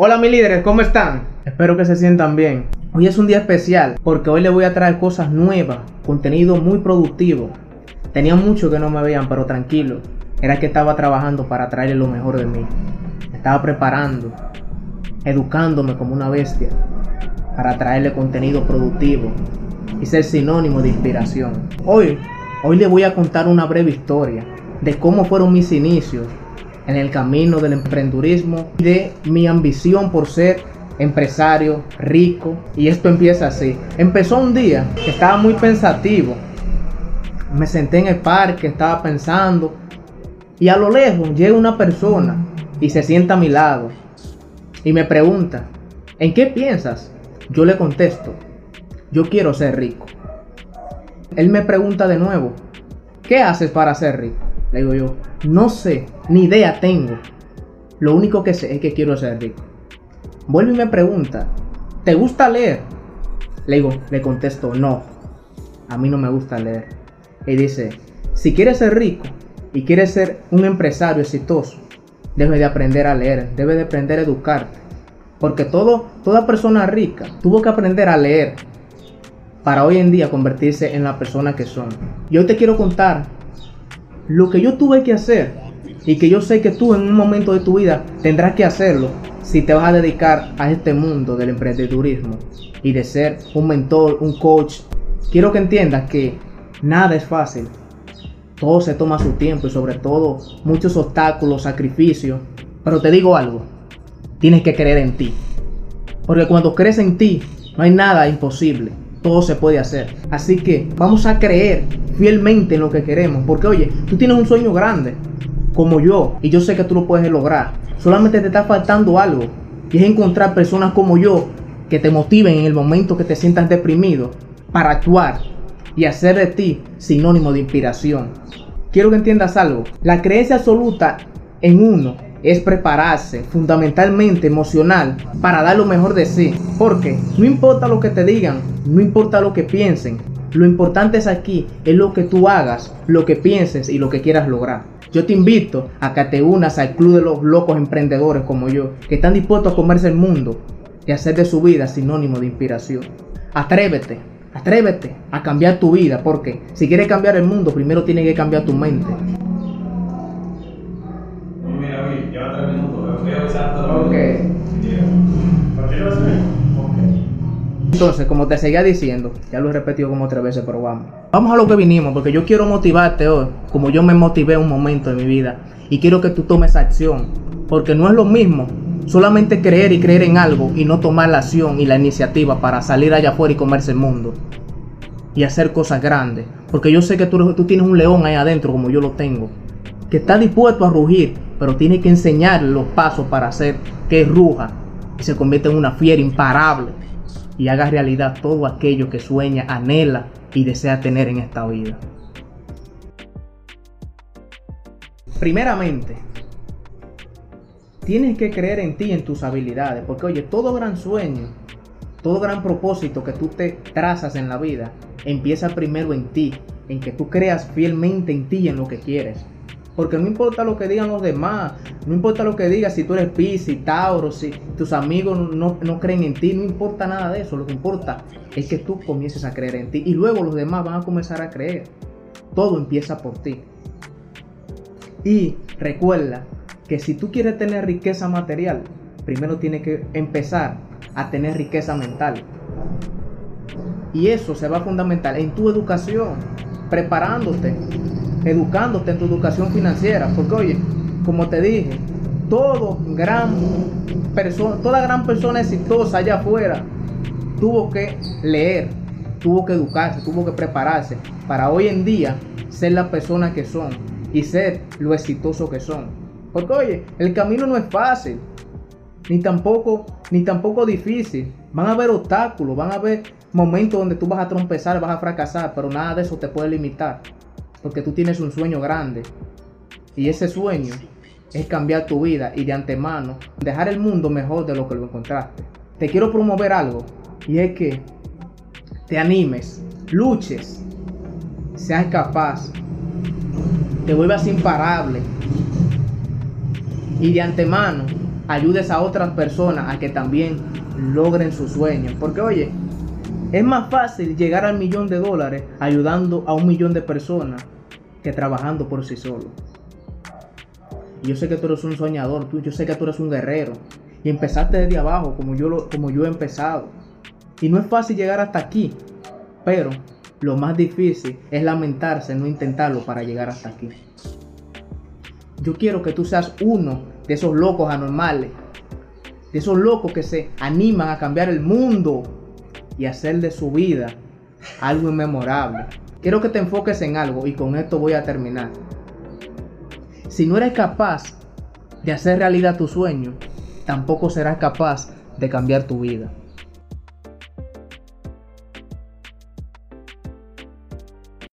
Hola mis líderes, ¿cómo están? Espero que se sientan bien. Hoy es un día especial porque hoy les voy a traer cosas nuevas, contenido muy productivo. Tenía mucho que no me veían, pero tranquilo. Era que estaba trabajando para traerles lo mejor de mí. Estaba preparando, educándome como una bestia para traerle contenido productivo y ser sinónimo de inspiración. Hoy, hoy les voy a contar una breve historia de cómo fueron mis inicios en el camino del emprendurismo y de mi ambición por ser empresario, rico. Y esto empieza así. Empezó un día que estaba muy pensativo. Me senté en el parque, estaba pensando. Y a lo lejos llega una persona y se sienta a mi lado. Y me pregunta, ¿en qué piensas? Yo le contesto, yo quiero ser rico. Él me pregunta de nuevo, ¿qué haces para ser rico? Le digo yo, no sé, ni idea tengo. Lo único que sé es que quiero ser rico. Vuelve y me pregunta, ¿te gusta leer? Le digo, le contesto, no, a mí no me gusta leer. Y dice, si quieres ser rico y quieres ser un empresario exitoso, debes de aprender a leer, debes de aprender a educarte. Porque todo, toda persona rica tuvo que aprender a leer para hoy en día convertirse en la persona que son. Y hoy te quiero contar lo que yo tuve que hacer y que yo sé que tú en un momento de tu vida tendrás que hacerlo si te vas a dedicar a este mundo del emprendedurismo y de ser un mentor, un coach. Quiero que entiendas que nada es fácil. Todo se toma su tiempo y sobre todo muchos obstáculos, sacrificios. Pero te digo algo, tienes que creer en ti. Porque cuando crees en ti, no hay nada imposible todo se puede hacer. Así que vamos a creer fielmente en lo que queremos. Porque oye, tú tienes un sueño grande, como yo, y yo sé que tú lo puedes lograr. Solamente te está faltando algo. Y es encontrar personas como yo que te motiven en el momento que te sientas deprimido para actuar y hacer de ti sinónimo de inspiración. Quiero que entiendas algo. La creencia absoluta en uno es prepararse fundamentalmente emocional para dar lo mejor de sí. Porque no importa lo que te digan, no importa lo que piensen, lo importante es aquí, es lo que tú hagas, lo que pienses y lo que quieras lograr. Yo te invito a que te unas al club de los locos emprendedores como yo, que están dispuestos a comerse el mundo y hacer de su vida sinónimo de inspiración. Atrévete, atrévete a cambiar tu vida, porque si quieres cambiar el mundo, primero tienes que cambiar tu mente. Entonces, como te seguía diciendo, ya lo he repetido como tres veces, pero vamos. Vamos a lo que vinimos, porque yo quiero motivarte hoy, como yo me motivé un momento de mi vida. Y quiero que tú tomes acción, porque no es lo mismo solamente creer y creer en algo y no tomar la acción y la iniciativa para salir allá afuera y comerse el mundo. Y hacer cosas grandes. Porque yo sé que tú, tú tienes un león ahí adentro como yo lo tengo. Que está dispuesto a rugir, pero tiene que enseñar los pasos para hacer que ruja y se convierta en una fiera imparable y haga realidad todo aquello que sueña, anhela y desea tener en esta vida. Primeramente, tienes que creer en ti en tus habilidades, porque oye, todo gran sueño, todo gran propósito que tú te trazas en la vida, empieza primero en ti, en que tú creas fielmente en ti y en lo que quieres. Porque no importa lo que digan los demás, no importa lo que digas si tú eres Piscis, Tauro, si tus amigos no, no, creen en ti, no importa nada de eso. Lo que importa es que tú comiences a creer en ti y luego los demás van a comenzar a creer. Todo empieza por ti. Y recuerda que si tú quieres tener riqueza material, primero tienes que empezar a tener riqueza mental. Y eso se va a fundamental en tu educación, preparándote educándote en tu educación financiera. Porque oye, como te dije, todo gran persona, toda gran persona exitosa allá afuera tuvo que leer, tuvo que educarse, tuvo que prepararse para hoy en día ser la persona que son y ser lo exitoso que son. Porque oye, el camino no es fácil, ni tampoco, ni tampoco difícil. Van a haber obstáculos, van a haber momentos donde tú vas a trompezar, vas a fracasar, pero nada de eso te puede limitar. Porque tú tienes un sueño grande. Y ese sueño es cambiar tu vida y de antemano dejar el mundo mejor de lo que lo encontraste. Te quiero promover algo. Y es que te animes, luches, seas capaz, te vuelvas imparable. Y de antemano ayudes a otras personas a que también logren sus sueños. Porque oye, es más fácil llegar al millón de dólares ayudando a un millón de personas que trabajando por sí solo. Yo sé que tú eres un soñador, tú, yo sé que tú eres un guerrero. Y empezaste desde abajo, como yo, como yo he empezado. Y no es fácil llegar hasta aquí. Pero lo más difícil es lamentarse, no intentarlo para llegar hasta aquí. Yo quiero que tú seas uno de esos locos anormales. De esos locos que se animan a cambiar el mundo y hacer de su vida algo inmemorable. Quiero que te enfoques en algo y con esto voy a terminar. Si no eres capaz de hacer realidad tu sueño, tampoco serás capaz de cambiar tu vida.